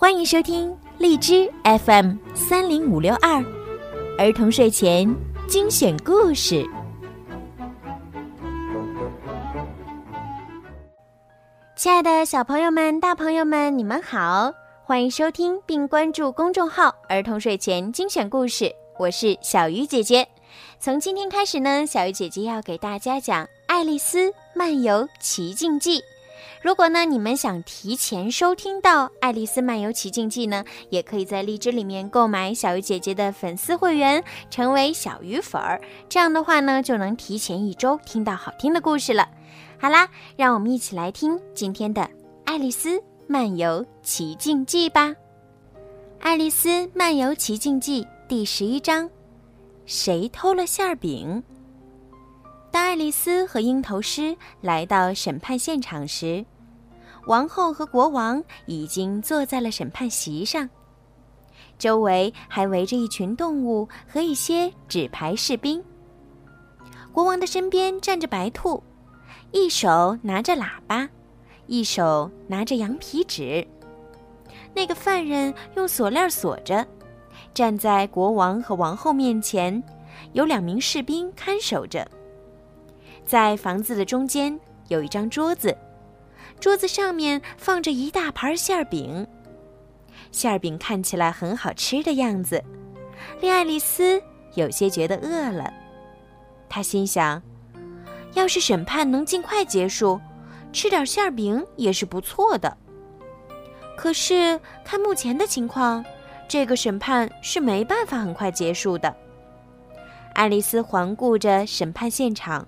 欢迎收听荔枝 FM 三零五六二儿童睡前精选故事。亲爱的小朋友们、大朋友们，你们好！欢迎收听并关注公众号“儿童睡前精选故事”，我是小鱼姐姐。从今天开始呢，小鱼姐姐要给大家讲《爱丽丝漫游奇境记》。如果呢，你们想提前收听到《爱丽丝漫游奇境记》呢，也可以在荔枝里面购买小鱼姐姐的粉丝会员，成为小鱼粉儿。这样的话呢，就能提前一周听到好听的故事了。好啦，让我们一起来听今天的《爱丽丝漫游奇境记》吧。《爱丽丝漫游奇境记》第十一章：谁偷了馅儿饼？当爱丽丝和鹰头狮来到审判现场时，王后和国王已经坐在了审判席上，周围还围着一群动物和一些纸牌士兵。国王的身边站着白兔，一手拿着喇叭，一手拿着羊皮纸。那个犯人用锁链锁着，站在国王和王后面前，有两名士兵看守着。在房子的中间有一张桌子，桌子上面放着一大盘馅饼。馅饼看起来很好吃的样子，令爱丽丝有些觉得饿了。她心想，要是审判能尽快结束，吃点馅饼也是不错的。可是看目前的情况，这个审判是没办法很快结束的。爱丽丝环顾着审判现场。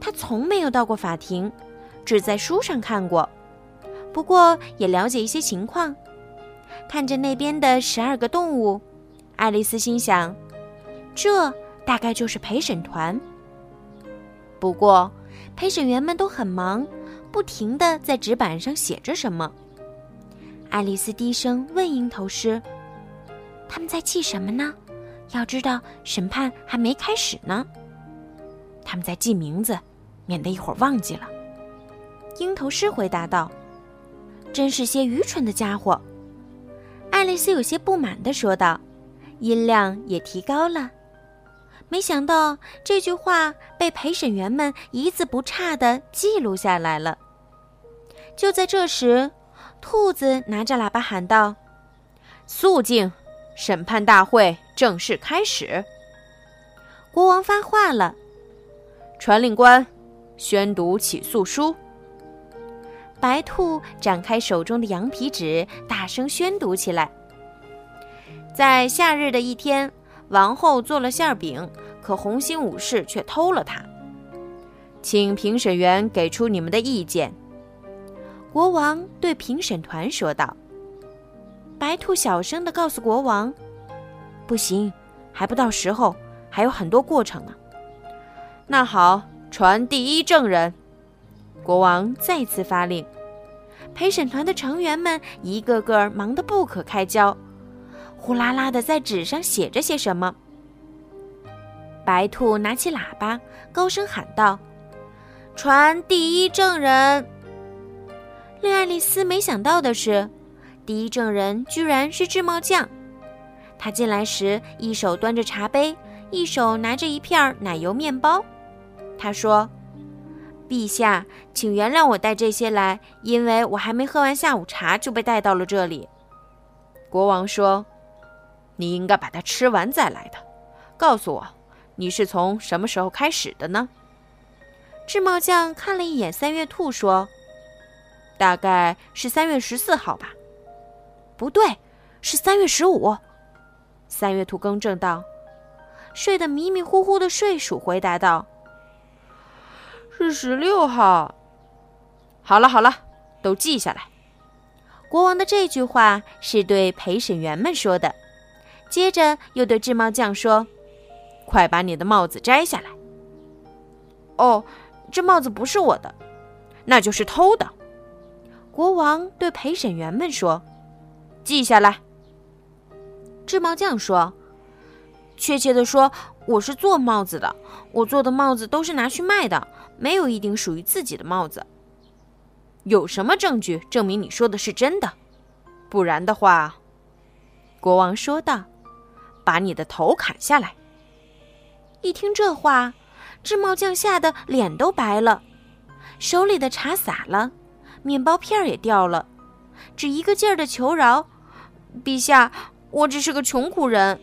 他从没有到过法庭，只在书上看过。不过也了解一些情况。看着那边的十二个动物，爱丽丝心想，这大概就是陪审团。不过陪审员们都很忙，不停地在纸板上写着什么。爱丽丝低声问鹰头狮：“他们在记什么呢？要知道，审判还没开始呢。”他们在记名字。免得一会儿忘记了，鹰头狮回答道：“真是些愚蠢的家伙。”爱丽丝有些不满地说道，音量也提高了。没想到这句话被陪审员们一字不差地记录下来了。就在这时，兔子拿着喇叭喊道：“肃静！审判大会正式开始。”国王发话了：“传令官。”宣读起诉书。白兔展开手中的羊皮纸，大声宣读起来。在夏日的一天，王后做了馅饼，可红心武士却偷了它。请评审员给出你们的意见。国王对评审团说道。白兔小声的告诉国王：“不行，还不到时候，还有很多过程呢。”那好。传第一证人，国王再次发令。陪审团的成员们一个个忙得不可开交，呼啦啦的在纸上写着些什么。白兔拿起喇叭，高声喊道：“传第一证人！”令爱丽丝没想到的是，第一证人居然是制帽匠。他进来时，一手端着茶杯，一手拿着一片奶油面包。他说：“陛下，请原谅我带这些来，因为我还没喝完下午茶就被带到了这里。”国王说：“你应该把它吃完再来的。告诉我，你是从什么时候开始的呢？”制帽匠看了一眼三月兔，说：“大概是三月十四号吧。”“不对，是三月十五。”三月兔更正道。睡得迷迷糊糊的睡鼠回答道。是十六号。好了好了，都记下来。国王的这句话是对陪审员们说的，接着又对制帽匠说：“快把你的帽子摘下来。”哦，这帽子不是我的，那就是偷的。国王对陪审员们说：“记下来。”制帽匠说：“确切的说，我是做帽子的，我做的帽子都是拿去卖的。”没有一顶属于自己的帽子。有什么证据证明你说的是真的？不然的话，国王说道：“把你的头砍下来。”一听这话，智茂将吓得脸都白了，手里的茶洒了，面包片也掉了，只一个劲儿的求饶：“陛下，我只是个穷苦人。”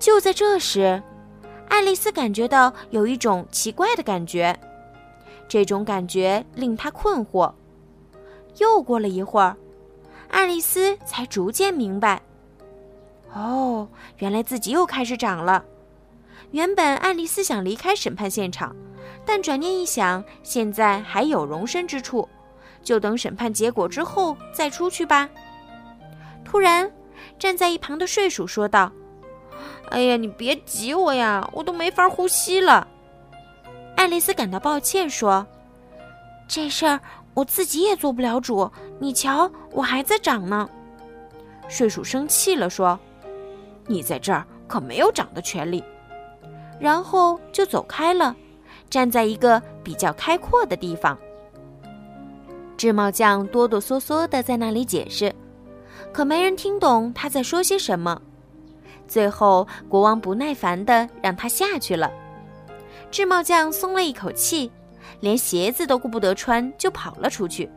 就在这时，爱丽丝感觉到有一种奇怪的感觉，这种感觉令她困惑。又过了一会儿，爱丽丝才逐渐明白：哦，原来自己又开始长了。原本爱丽丝想离开审判现场，但转念一想，现在还有容身之处，就等审判结果之后再出去吧。突然，站在一旁的睡鼠说道：“哎呀，你别挤我呀，我都没法呼吸了。”爱丽丝感到抱歉，说：“这事儿我自己也做不了主，你瞧，我还在长呢。”睡鼠生气了，说：“你在这儿可没有长的权利。”然后就走开了，站在一个比较开阔的地方。智茂将哆哆嗦嗦的在那里解释，可没人听懂他在说些什么。最后，国王不耐烦的让他下去了。智茂将松了一口气，连鞋子都顾不得穿，就跑了出去。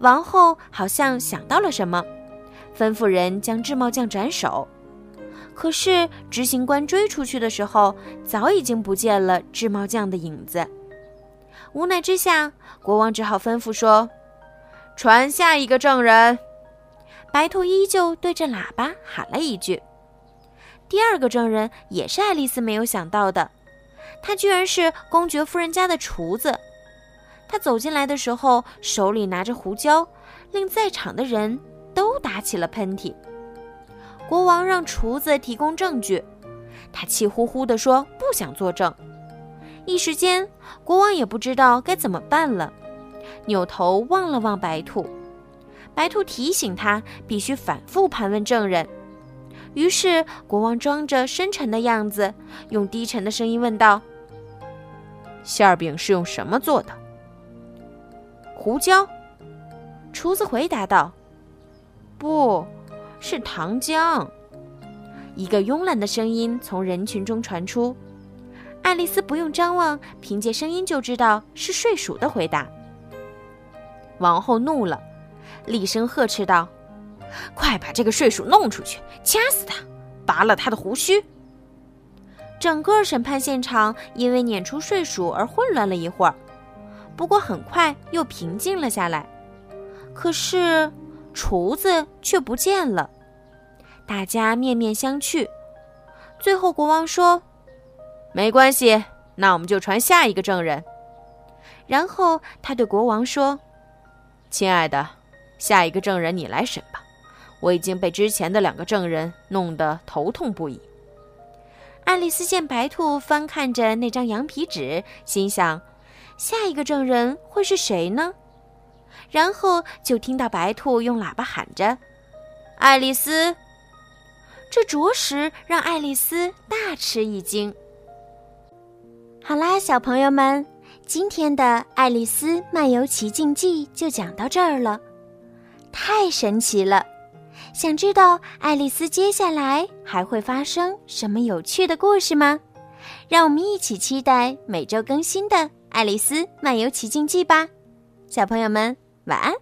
王后好像想到了什么，吩咐人将智茂将斩首。可是执行官追出去的时候，早已经不见了智帽匠的影子。无奈之下，国王只好吩咐说：“传下一个证人。”白兔依旧对着喇叭喊了一句。第二个证人也是爱丽丝没有想到的，他居然是公爵夫人家的厨子。他走进来的时候，手里拿着胡椒，令在场的人都打起了喷嚏。国王让厨子提供证据，他气呼呼地说：“不想作证。”一时间，国王也不知道该怎么办了，扭头望了望白兔。白兔提醒他必须反复盘问证人。于是，国王装着深沉的样子，用低沉的声音问道：“馅饼是用什么做的？”胡椒。厨子回答道：“不。”是糖浆。一个慵懒的声音从人群中传出。爱丽丝不用张望，凭借声音就知道是睡鼠的回答。王后怒了，厉声呵斥道：“快把这个睡鼠弄出去，掐死他，拔了他的胡须！”整个审判现场因为撵出睡鼠而混乱了一会儿，不过很快又平静了下来。可是。厨子却不见了，大家面面相觑。最后，国王说：“没关系，那我们就传下一个证人。”然后他对国王说：“亲爱的，下一个证人你来审吧，我已经被之前的两个证人弄得头痛不已。”爱丽丝见白兔翻看着那张羊皮纸，心想：“下一个证人会是谁呢？”然后就听到白兔用喇叭喊着：“爱丽丝！”这着实让爱丽丝大吃一惊。好啦，小朋友们，今天的《爱丽丝漫游奇境记》就讲到这儿了，太神奇了！想知道爱丽丝接下来还会发生什么有趣的故事吗？让我们一起期待每周更新的《爱丽丝漫游奇境记》吧，小朋友们。晚安。